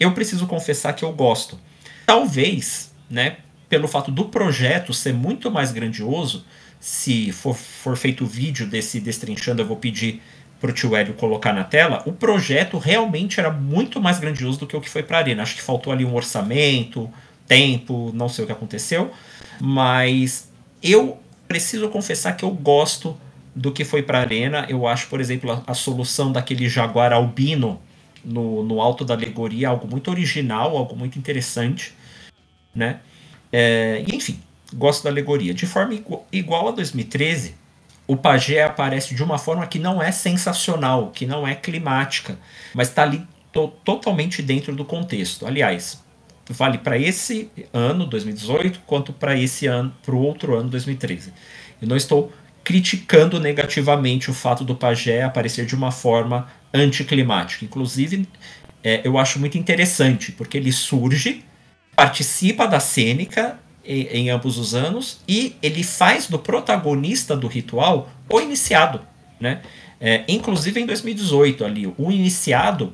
Eu preciso confessar que eu gosto. Talvez, né, pelo fato do projeto ser muito mais grandioso, se for, for feito o vídeo desse Destrinchando, eu vou pedir para o tio Hélio colocar na tela, o projeto realmente era muito mais grandioso do que o que foi para a Arena. Acho que faltou ali um orçamento, tempo, não sei o que aconteceu, mas eu preciso confessar que eu gosto do que foi para a Arena. Eu acho, por exemplo, a, a, solução daquele jaguar albino no, no alto da alegoria algo muito original, algo muito interessante, né? É, enfim, gosto da alegoria. De forma igual a 2013, o pajé aparece de uma forma que não é sensacional, que não é climática, mas está ali to totalmente dentro do contexto. Aliás, vale para esse ano 2018 quanto para esse ano, para o outro ano 2013. Eu não estou criticando negativamente o fato do pajé aparecer de uma forma anticlimática. Inclusive, é, eu acho muito interessante, porque ele surge participa da cênica em, em ambos os anos e ele faz do protagonista do ritual o iniciado, né? É, inclusive em 2018 ali, o iniciado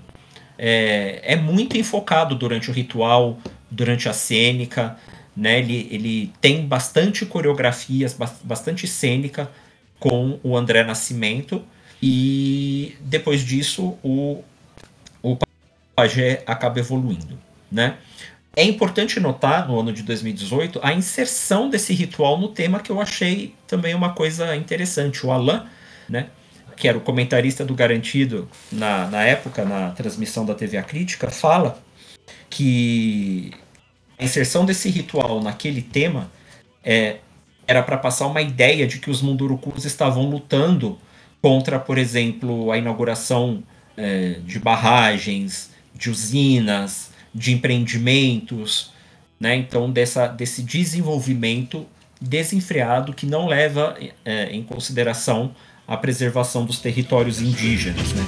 é, é, muito enfocado durante o ritual, durante a cênica, né? Ele, ele tem bastante coreografias, bastante cênica com o André Nascimento e depois disso o, o pajé acaba evoluindo, né? É importante notar, no ano de 2018, a inserção desse ritual no tema que eu achei também uma coisa interessante. O Alain, né, que era o comentarista do Garantido na, na época, na transmissão da TV A Crítica, fala que a inserção desse ritual naquele tema é, era para passar uma ideia de que os Mundurucus estavam lutando contra, por exemplo, a inauguração é, de barragens, de usinas, de empreendimentos, né? Então dessa, desse desenvolvimento desenfreado que não leva é, em consideração a preservação dos territórios indígenas, né?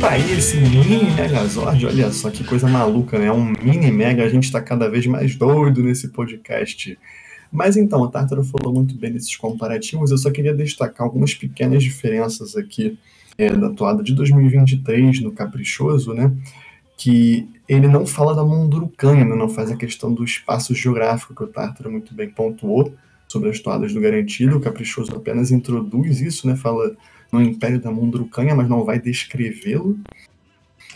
Tá aí esse mini Megazord, olha só que coisa maluca, né? Um mini Mega, a gente tá cada vez mais doido nesse podcast. Mas então, o Tartaro falou muito bem desses comparativos, eu só queria destacar algumas pequenas diferenças aqui é, da toada de 2023 no Caprichoso, né? Que ele não fala da Mundurucanha, né, não faz a questão do espaço geográfico que o Tartaro muito bem pontuou sobre as toadas do Garantido. O Caprichoso apenas introduz isso, né? Fala no Império da Mundurucanha, mas não vai descrevê-lo.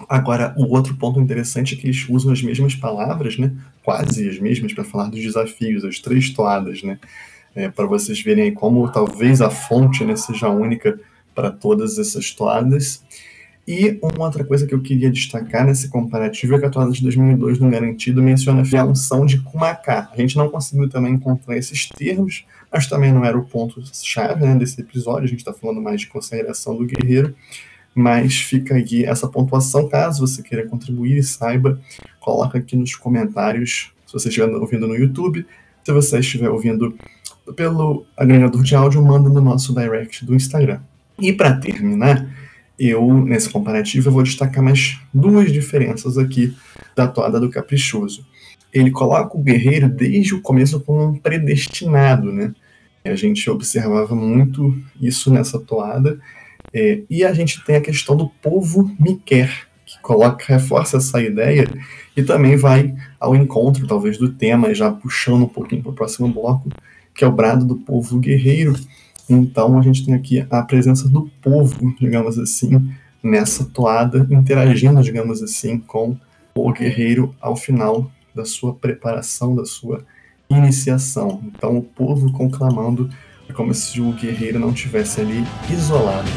Agora, o outro ponto interessante é que eles usam as mesmas palavras, né? Quase as mesmas para falar dos desafios, as três toadas, né? É, para vocês verem como talvez a fonte né, seja única para todas essas toadas. E uma outra coisa que eu queria destacar nesse comparativo é que a toada de 2002 no Garantido menciona a unção de Kumaka. A gente não conseguiu também encontrar esses termos, mas também não era o ponto-chave né, desse episódio. A gente está falando mais de consagração do guerreiro mas fica aqui essa pontuação. Caso você queira contribuir e saiba, coloca aqui nos comentários, se você estiver ouvindo no YouTube. Se você estiver ouvindo pelo agregador de áudio, manda no nosso direct do Instagram. E para terminar, eu, nesse comparativo, eu vou destacar mais duas diferenças aqui da toada do Caprichoso. Ele coloca o guerreiro desde o começo como um predestinado, né? A gente observava muito isso nessa toada, é, e a gente tem a questão do povo me quer, que coloca, reforça essa ideia e também vai ao encontro, talvez, do tema, já puxando um pouquinho para o próximo bloco, que é o brado do povo guerreiro. Então a gente tem aqui a presença do povo, digamos assim, nessa toada, interagindo, digamos assim, com o guerreiro ao final da sua preparação, da sua iniciação. Então o povo conclamando é como se o guerreiro não tivesse ali isolado.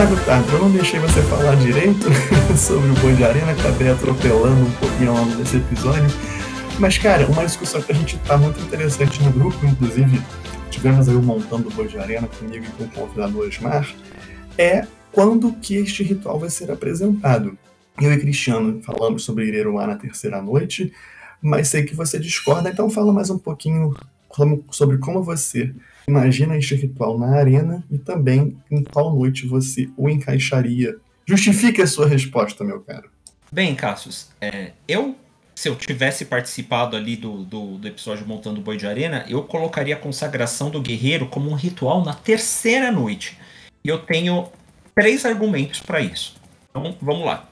Thiago Tardo, eu não deixei você falar direito sobre o Boi de Arena, acabei atropelando um pouquinho ao longo desse episódio. Mas, cara, uma discussão que a gente tá muito interessante no grupo, inclusive tivemos aí o montando o Boi de Arena comigo e com o convidado Osmar, é quando que este ritual vai ser apresentado. Eu e Cristiano falamos sobre Ireruá na terceira noite, mas sei que você discorda, então fala mais um pouquinho sobre como você imagina este ritual na arena e também em qual noite você o encaixaria. Justifique a sua resposta, meu caro. Bem, Cassius, é, eu se eu tivesse participado ali do, do, do, episódio Montando Boi de Arena, eu colocaria a consagração do guerreiro como um ritual na terceira noite. E eu tenho três argumentos para isso. Então vamos lá.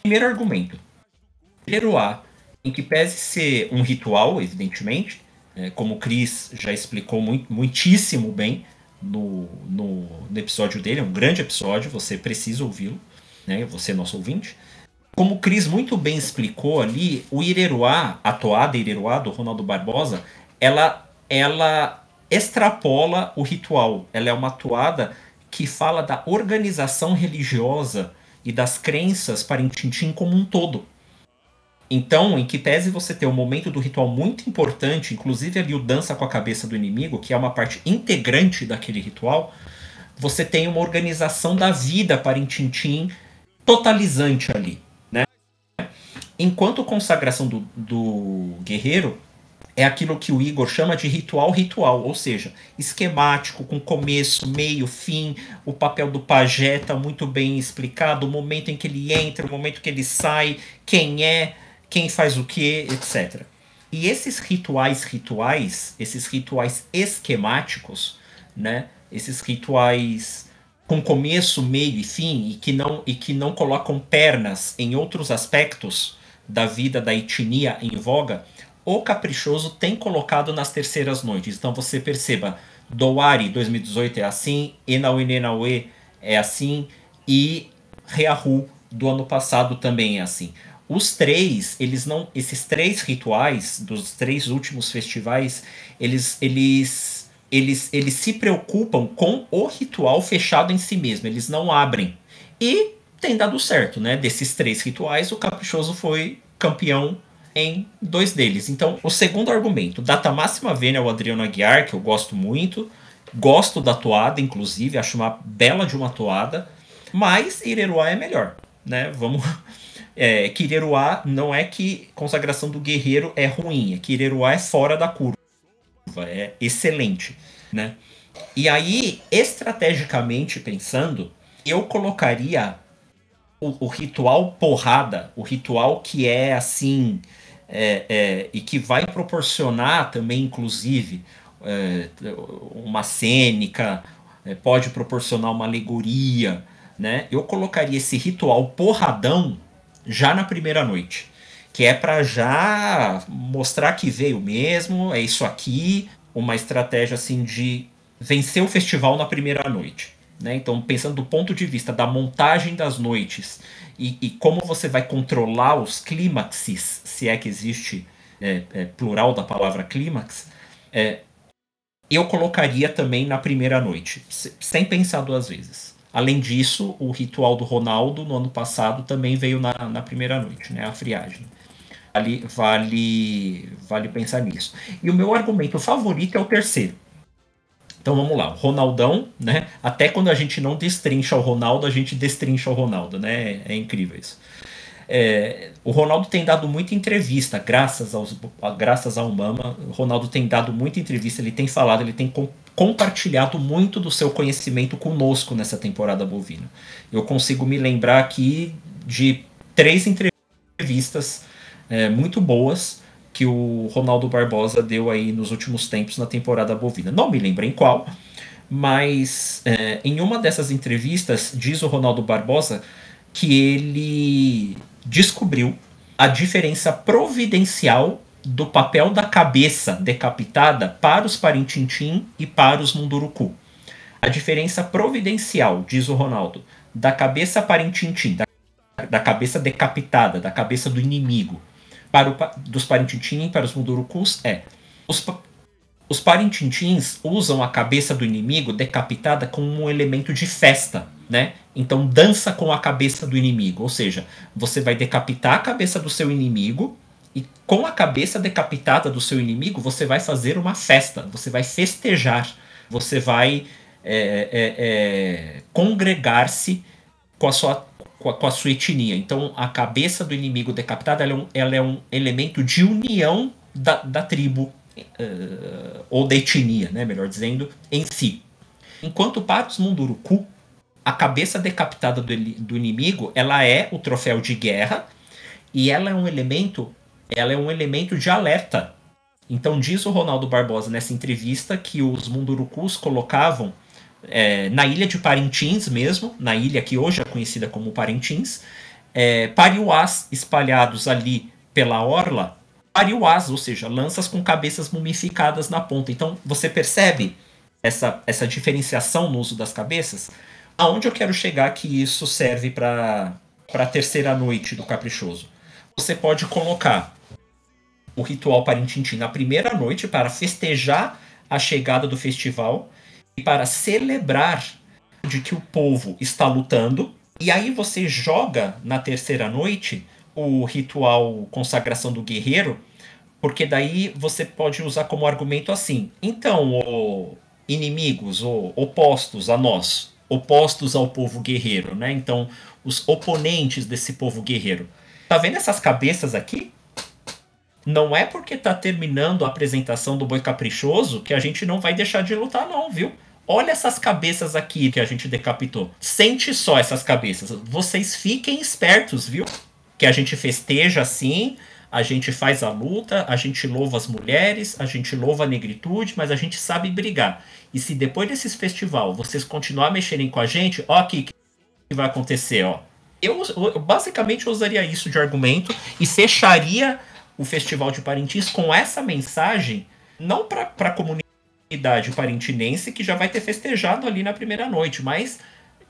Primeiro argumento: Jeruá, em que pese ser um ritual, evidentemente, é, como o Chris já explicou muito, muitíssimo bem no, no, no episódio dele, é um grande episódio, você precisa ouvi-lo, né, você, nosso ouvinte como o Cris muito bem explicou ali, o Ireruá, a toada Ireruá do Ronaldo Barbosa, ela, ela extrapola o ritual. Ela é uma toada que fala da organização religiosa e das crenças para Tintim como um todo. Então, em que tese você tem um momento do ritual muito importante, inclusive ali o dança com a cabeça do inimigo, que é uma parte integrante daquele ritual, você tem uma organização da vida para Tintim totalizante ali, né? Enquanto consagração do, do guerreiro é aquilo que o Igor chama de ritual ritual, ou seja, esquemático, com começo, meio, fim, o papel do pajé está muito bem explicado, o momento em que ele entra, o momento que ele sai, quem é, quem faz o que, etc. E esses rituais rituais, esses rituais esquemáticos, né, esses rituais com começo, meio e fim e que não e que não colocam pernas em outros aspectos da vida da etnia em voga, o Caprichoso tem colocado nas terceiras noites. Então você perceba, Doari 2018 é assim, Enaue Nenaue é assim e Reahu do ano passado também é assim. Os três, eles não, esses três rituais dos três últimos festivais, eles eles eles, eles se preocupam com o ritual fechado em si mesmo, eles não abrem. E tem dado certo, né? Desses três rituais, o Caprichoso foi campeão em dois deles. Então, o segundo argumento, data máxima vênia o Adriano Aguiar, que eu gosto muito, gosto da toada, inclusive, acho uma bela de uma toada, mas Ireruá é melhor, né? Vamos. É, Kireruá não é que consagração do guerreiro é ruim, é que Ireruá é fora da curva é excelente, né? E aí, estrategicamente pensando, eu colocaria o, o ritual porrada, o ritual que é assim, é, é, e que vai proporcionar também, inclusive, é, uma cênica, é, pode proporcionar uma alegoria, né? Eu colocaria esse ritual porradão já na primeira noite que é para já mostrar que veio mesmo, é isso aqui, uma estratégia assim de vencer o festival na primeira noite. Né? Então, pensando do ponto de vista da montagem das noites e, e como você vai controlar os clímaxes, se é que existe é, é, plural da palavra clímax, é, eu colocaria também na primeira noite, sem pensar duas vezes. Além disso, o ritual do Ronaldo no ano passado também veio na, na primeira noite, né? a friagem. Vale, vale, vale pensar nisso. E o meu argumento favorito é o terceiro. Então vamos lá, Ronaldão, né? Até quando a gente não destrincha o Ronaldo, a gente destrincha o Ronaldo, né? É incrível isso. É, o Ronaldo tem dado muita entrevista, graças, aos, graças ao Mama. O Ronaldo tem dado muita entrevista, ele tem falado, ele tem compartilhado muito do seu conhecimento conosco nessa temporada bovina. Eu consigo me lembrar aqui de três entrevistas é, muito boas que o Ronaldo Barbosa deu aí nos últimos tempos na temporada bovina. Não me lembro em qual, mas é, em uma dessas entrevistas diz o Ronaldo Barbosa que ele descobriu a diferença providencial do papel da cabeça decapitada para os Parintintim e para os Munduruku. A diferença providencial, diz o Ronaldo, da cabeça Parintintim, da, da cabeça decapitada, da cabeça do inimigo, para o, dos Parintintim para os Mundurucus é os, os Parintintins usam a cabeça do inimigo decapitada como um elemento de festa, né? Então dança com a cabeça do inimigo, ou seja, você vai decapitar a cabeça do seu inimigo e com a cabeça decapitada do seu inimigo você vai fazer uma festa, você vai festejar, você vai é, é, é, congregar-se com a sua com a, com a, sua etnia. Então, a cabeça do inimigo decapitada ela é, um, ela é um elemento de união da, da tribo, uh, ou da etnia, né, melhor dizendo, em si. Enquanto para os Munduruku, a cabeça decapitada do, do inimigo ela é o troféu de guerra e ela é um elemento ela é um elemento de alerta. Então diz o Ronaldo Barbosa nessa entrevista que os Mundurucus colocavam é, na ilha de Parintins mesmo, na ilha que hoje é conhecida como Parintins, é, pariuás espalhados ali pela orla, pariuás, ou seja, lanças com cabeças mumificadas na ponta. Então você percebe essa, essa diferenciação no uso das cabeças? Aonde eu quero chegar que isso serve para a terceira noite do Caprichoso? Você pode colocar o ritual Parintintim na primeira noite para festejar a chegada do festival e para celebrar de que o povo está lutando. E aí você joga na terceira noite o ritual consagração do guerreiro, porque daí você pode usar como argumento assim. Então, o, inimigos ou opostos a nós, opostos ao povo guerreiro, né? Então, os oponentes desse povo guerreiro. Tá vendo essas cabeças aqui? Não é porque tá terminando a apresentação do Boi Caprichoso que a gente não vai deixar de lutar, não, viu? Olha essas cabeças aqui que a gente decapitou. Sente só essas cabeças. Vocês fiquem espertos, viu? Que a gente festeja assim, a gente faz a luta, a gente louva as mulheres, a gente louva a negritude, mas a gente sabe brigar. E se depois desses festival vocês continuar mexerem com a gente, ó aqui que vai acontecer, ó. Eu, eu basicamente usaria isso de argumento e fecharia o Festival de Parintins com essa mensagem, não para a comunidade parintinense que já vai ter festejado ali na primeira noite, mas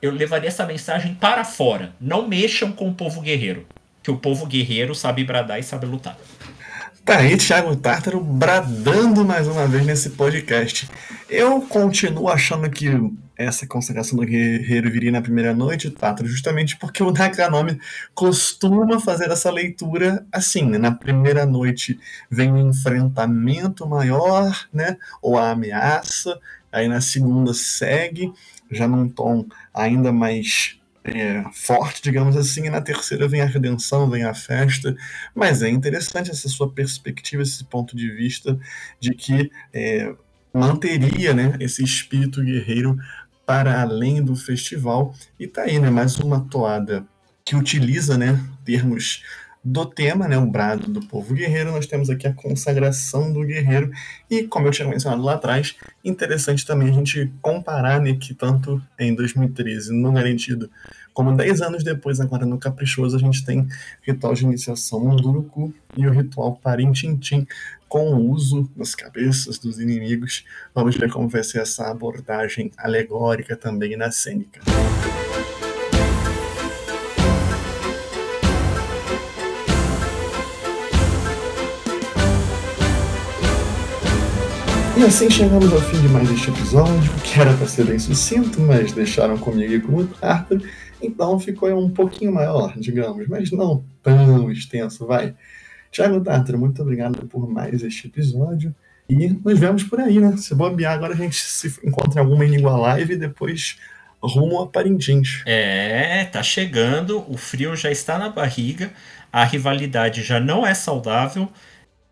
eu levaria essa mensagem para fora. Não mexam com o povo guerreiro, que o povo guerreiro sabe bradar e sabe lutar. Tá aí, Thiago Tártaro bradando mais uma vez nesse podcast. Eu continuo achando que essa consagração do guerreiro viria na primeira noite, Tátaro, justamente porque o Nakanome costuma fazer essa leitura assim, né? Na primeira noite vem o um enfrentamento maior, né? Ou a ameaça, aí na segunda segue, já num tom ainda mais é, forte, digamos assim, e na terceira vem a redenção, vem a festa. Mas é interessante essa sua perspectiva, esse ponto de vista de que é, manteria né, esse espírito guerreiro para além do festival. E tá aí, né, mais uma toada que utiliza né, termos do tema, né, o brado do povo guerreiro, nós temos aqui a consagração do guerreiro, e como eu tinha mencionado lá atrás, interessante também a gente comparar né, que tanto em 2013 no Garantido, como 10 anos depois, agora no Caprichoso, a gente tem ritual de iniciação Munduruku e o ritual Parintintim, com o uso das cabeças dos inimigos. Vamos ver como vai ser essa abordagem alegórica também na cênica. E assim chegamos ao fim de mais este episódio, que era para ser bem sucinto, mas deixaram comigo e com o Arthur, então ficou um pouquinho maior, digamos, mas não tão extenso, vai. Tiago Tartar, muito obrigado por mais este episódio. E nos vemos por aí, né? Se bobear, agora a gente se encontra em alguma Língua Live e depois rumo a Parintins. É, tá chegando, o frio já está na barriga, a rivalidade já não é saudável.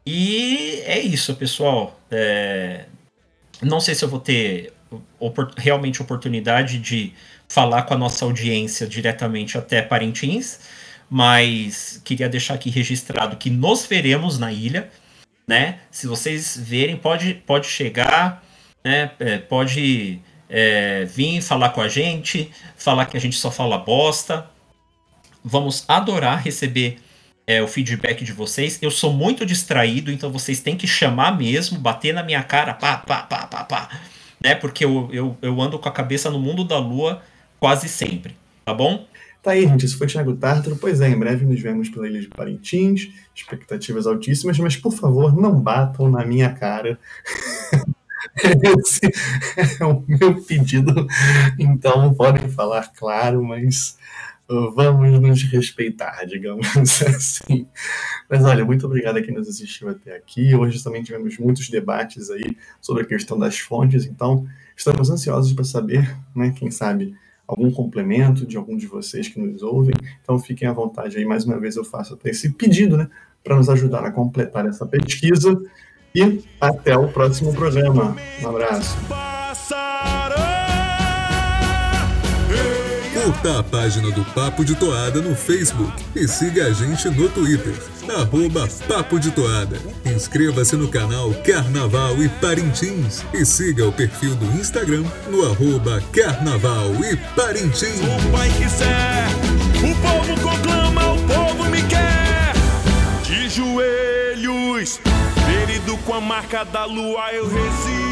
E é isso, pessoal. É... Não sei se eu vou ter opor realmente oportunidade de falar com a nossa audiência diretamente até Parintins, mas queria deixar aqui registrado que nos veremos na ilha, né? Se vocês verem, pode, pode chegar, né? É, pode é, vir falar com a gente, falar que a gente só fala bosta. Vamos adorar receber é, o feedback de vocês. Eu sou muito distraído, então vocês têm que chamar mesmo, bater na minha cara, pá, pá, pá, pá, pá. Né? Porque eu, eu, eu ando com a cabeça no mundo da lua quase sempre, tá bom? Tá aí, gente. Esse foi Thiago Tártaro. Pois é, em breve nos vemos pela Ilha de Parintins. Expectativas altíssimas, mas por favor, não batam na minha cara. Esse é o meu pedido. Então, podem falar claro, mas vamos nos respeitar, digamos assim. Mas olha, muito obrigado a quem nos assistiu até aqui. Hoje também tivemos muitos debates aí sobre a questão das fontes, então estamos ansiosos para saber, né, quem sabe, algum complemento de algum de vocês que nos ouvem. Então fiquem à vontade aí, mais uma vez eu faço até esse pedido, né, para nos ajudar a completar essa pesquisa. E até o próximo programa. Um abraço. Curta a página do Papo de Toada no Facebook e siga a gente no Twitter, arroba Papo de Toada. Inscreva-se no canal Carnaval e Parintins e siga o perfil do Instagram no arroba Carnaval e Parintins. O pai quiser, o povo conclama, o povo me quer. De joelhos, ferido com a marca da lua, eu resisto.